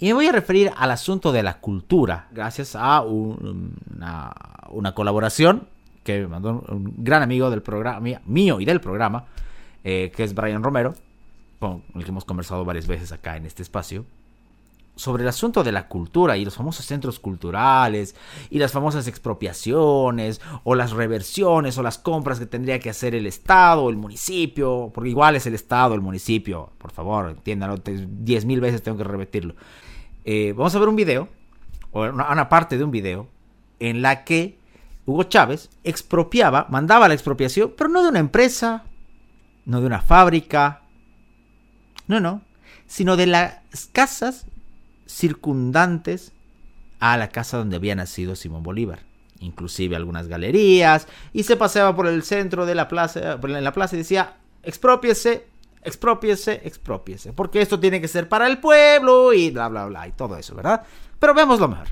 Y me voy a referir al asunto de la cultura, gracias a una, una, colaboración que me mandó un gran amigo del programa, mío y del programa, eh, que es Brian Romero, con el que hemos conversado varias veces acá en este espacio sobre el asunto de la cultura y los famosos centros culturales y las famosas expropiaciones o las reversiones o las compras que tendría que hacer el Estado o el municipio, porque igual es el Estado, el municipio, por favor, entiéndanlo, diez mil veces tengo que repetirlo. Eh, vamos a ver un video, o una, una parte de un video, en la que Hugo Chávez expropiaba, mandaba la expropiación, pero no de una empresa, no de una fábrica, no, no, sino de las casas circundantes a la casa donde había nacido Simón Bolívar, inclusive algunas galerías, y se paseaba por el centro de la plaza, en la plaza y decía, expropiese, expropiese, expropiese, porque esto tiene que ser para el pueblo y bla, bla, bla, y todo eso, ¿verdad? Pero vemos lo mejor.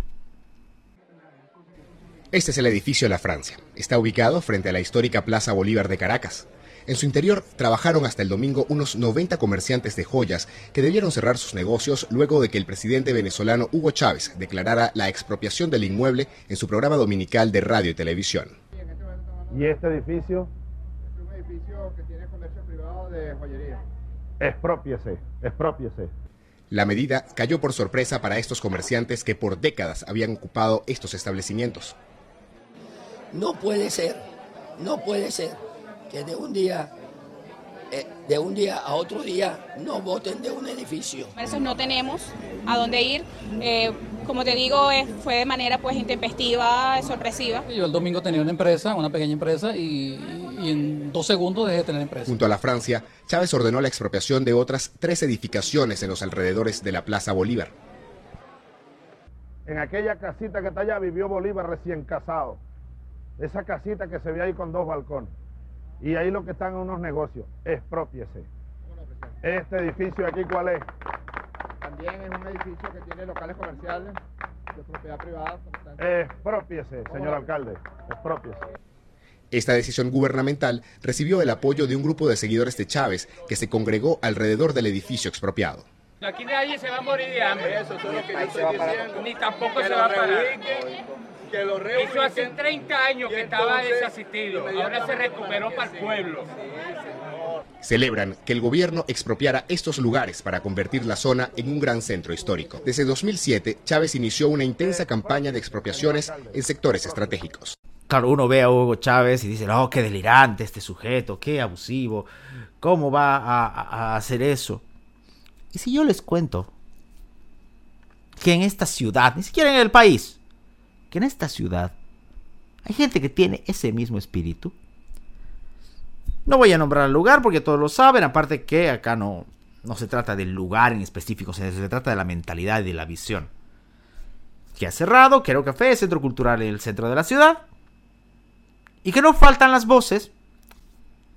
Este es el edificio de la Francia. Está ubicado frente a la histórica Plaza Bolívar de Caracas. En su interior trabajaron hasta el domingo unos 90 comerciantes de joyas que debieron cerrar sus negocios luego de que el presidente venezolano Hugo Chávez declarara la expropiación del inmueble en su programa dominical de radio y televisión. ¿Y este edificio? Es un edificio que tiene comercio privado de joyería. Expropiese, expropiese. La medida cayó por sorpresa para estos comerciantes que por décadas habían ocupado estos establecimientos. No puede ser, no puede ser que de un día eh, de un día a otro día no voten de un edificio. Eso no tenemos a dónde ir. Eh, como te digo, fue de manera pues intempestiva, sorpresiva. Yo el domingo tenía una empresa, una pequeña empresa, y, y, en dos segundos dejé de tener empresa. Junto a la Francia, Chávez ordenó la expropiación de otras tres edificaciones en los alrededores de la Plaza Bolívar. En aquella casita que está allá vivió Bolívar recién casado. Esa casita que se ve ahí con dos balcones. Y ahí lo que están en unos negocios, expropiese. Este edificio aquí, ¿cuál es? También es un edificio que tiene locales comerciales de propiedad privada. Expropiese, señor alcalde, expropiese. Esta decisión gubernamental recibió el apoyo de un grupo de seguidores de Chávez que se congregó alrededor del edificio expropiado. Aquí nadie se va a morir de hambre. Eso es lo que yo estoy diciendo. Ni tampoco se va a parar. Eso hace 30 años que estaba desasistido. Ahora se recuperó para el pueblo. Celebran que el gobierno expropiara estos lugares para convertir la zona en un gran centro histórico. Desde 2007, Chávez inició una intensa campaña de expropiaciones en sectores estratégicos. Claro, uno ve a Hugo Chávez y dice, no, qué delirante este sujeto, qué abusivo, ¿cómo va a, a hacer eso? Y si yo les cuento que en esta ciudad, ni siquiera en el país, que en esta ciudad hay gente que tiene ese mismo espíritu. No voy a nombrar el lugar porque todos lo saben, aparte que acá no, no se trata del lugar en específico, se trata de la mentalidad y de la visión. Que ha cerrado Quero Café, centro cultural en el centro de la ciudad. Y que no faltan las voces,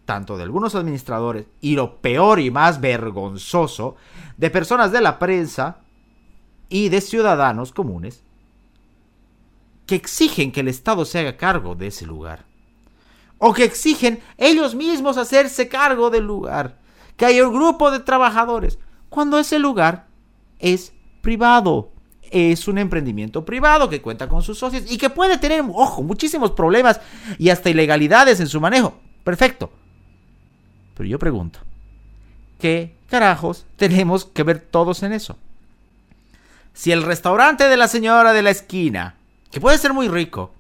tanto de algunos administradores, y lo peor y más vergonzoso, de personas de la prensa y de ciudadanos comunes, que exigen que el Estado se haga cargo de ese lugar. O que exigen ellos mismos hacerse cargo del lugar. Que haya un grupo de trabajadores. Cuando ese lugar es privado. Es un emprendimiento privado que cuenta con sus socios y que puede tener, ojo, muchísimos problemas y hasta ilegalidades en su manejo. Perfecto. Pero yo pregunto, ¿qué carajos tenemos que ver todos en eso? Si el restaurante de la señora de la esquina que puede ser muy rico,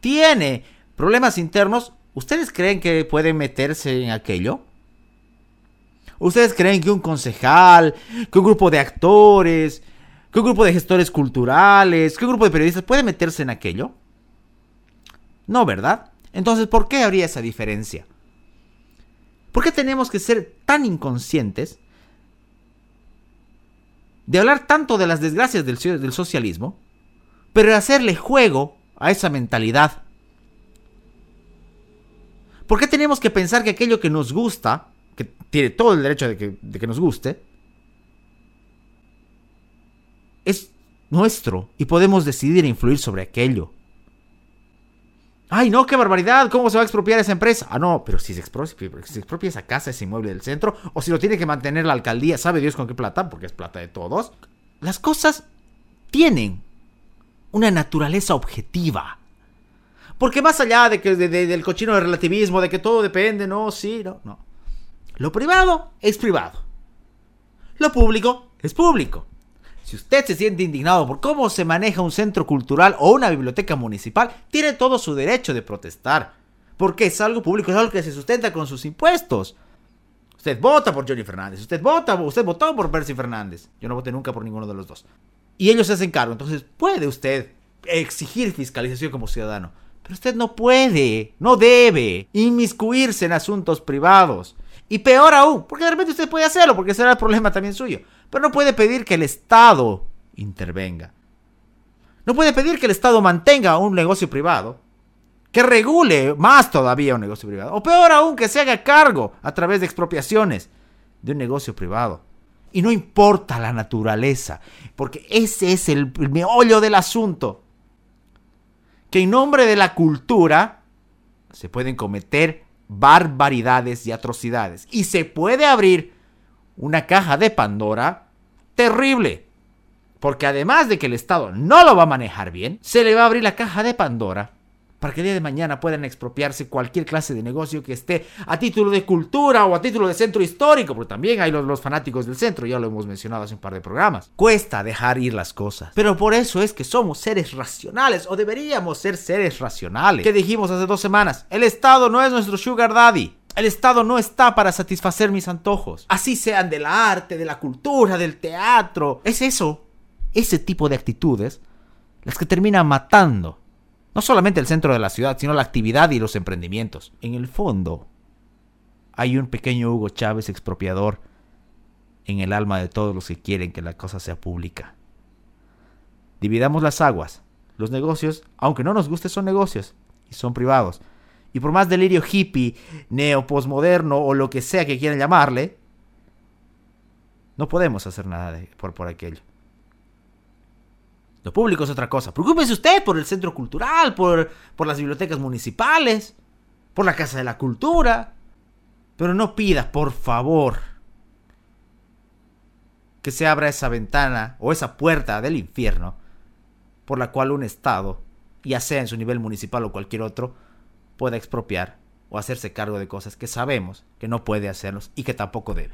tiene problemas internos, ¿ustedes creen que pueden meterse en aquello? ¿Ustedes creen que un concejal, que un grupo de actores, que un grupo de gestores culturales, que un grupo de periodistas puede meterse en aquello? No, ¿verdad? Entonces, ¿por qué habría esa diferencia? ¿Por qué tenemos que ser tan inconscientes de hablar tanto de las desgracias del, del socialismo pero hacerle juego a esa mentalidad. ¿Por qué tenemos que pensar que aquello que nos gusta, que tiene todo el derecho de que, nos guste, es nuestro y podemos decidir e influir sobre aquello? Ay, no, qué barbaridad, ¿cómo se va a expropiar esa empresa? Ah, no, pero si se expropia, si se expropia esa casa, ese inmueble del centro, o si lo tiene que mantener la alcaldía, sabe Dios con qué plata, porque es plata de todos. las cosas tienen una naturaleza objetiva. Porque más allá de que del cochino de relativismo, de que todo depende, no, sí, no, no. Lo privado es privado. Lo público es público. Si usted se siente indignado por cómo se maneja un centro cultural o una biblioteca municipal, tiene todo su derecho de protestar. Porque es algo público, es algo que se sustenta con sus impuestos. Usted vota por Johnny Fernández, usted vota, usted votó por Percy Fernández. Yo no voté nunca por ninguno de los dos. Y ellos se hacen cargo, entonces puede usted exigir fiscalización como ciudadano. Pero usted no puede, no debe inmiscuirse en asuntos privados. Y peor aún, porque de repente usted puede hacerlo, porque será el problema también suyo. Pero no puede pedir que el Estado intervenga. No puede pedir que el Estado mantenga un negocio privado, que regule más todavía un negocio privado, o peor aún, que se haga cargo a través de expropiaciones de un negocio privado. Y no importa la naturaleza, porque ese es el, meollo del asunto. Que en nombre de la cultura se pueden cometer barbaridades y atrocidades. Y se puede abrir una caja de Pandora terrible. Porque además de que el Estado no lo va a manejar bien, se le va a abrir la caja de Pandora para que el día de mañana puedan expropiarse cualquier clase de negocio que esté a título de cultura o a título de centro histórico, porque también hay los, los, fanáticos del centro, ya lo hemos mencionado hace un par de programas. Cuesta dejar ir las cosas, pero por eso es que somos seres racionales, o deberíamos ser seres racionales. ¿Qué dijimos hace dos semanas? El Estado no es nuestro sugar daddy. El Estado no está para satisfacer mis antojos. Así sean del arte, de la cultura, del teatro. Es eso, ese tipo de actitudes, las que terminan matando no solamente el centro de la ciudad, sino la actividad y los emprendimientos. En el fondo, hay un pequeño Hugo Chávez expropiador en el alma de todos los que quieren que la cosa sea pública. Dividamos las aguas. Los negocios, aunque no nos guste, son negocios y son privados. Y por más delirio hippie, neo, posmoderno o lo que sea que quieran llamarle, no podemos hacer nada por, por aquello. Lo público es otra cosa. Preocúpese usted por el centro cultural, por, por las bibliotecas municipales, por la Casa de la Cultura. Pero no pida, por favor, que se abra esa ventana o esa puerta del infierno por la cual un Estado, ya sea en su nivel municipal o cualquier otro, pueda expropiar o hacerse cargo de cosas que sabemos que no puede hacerlos y que tampoco debe.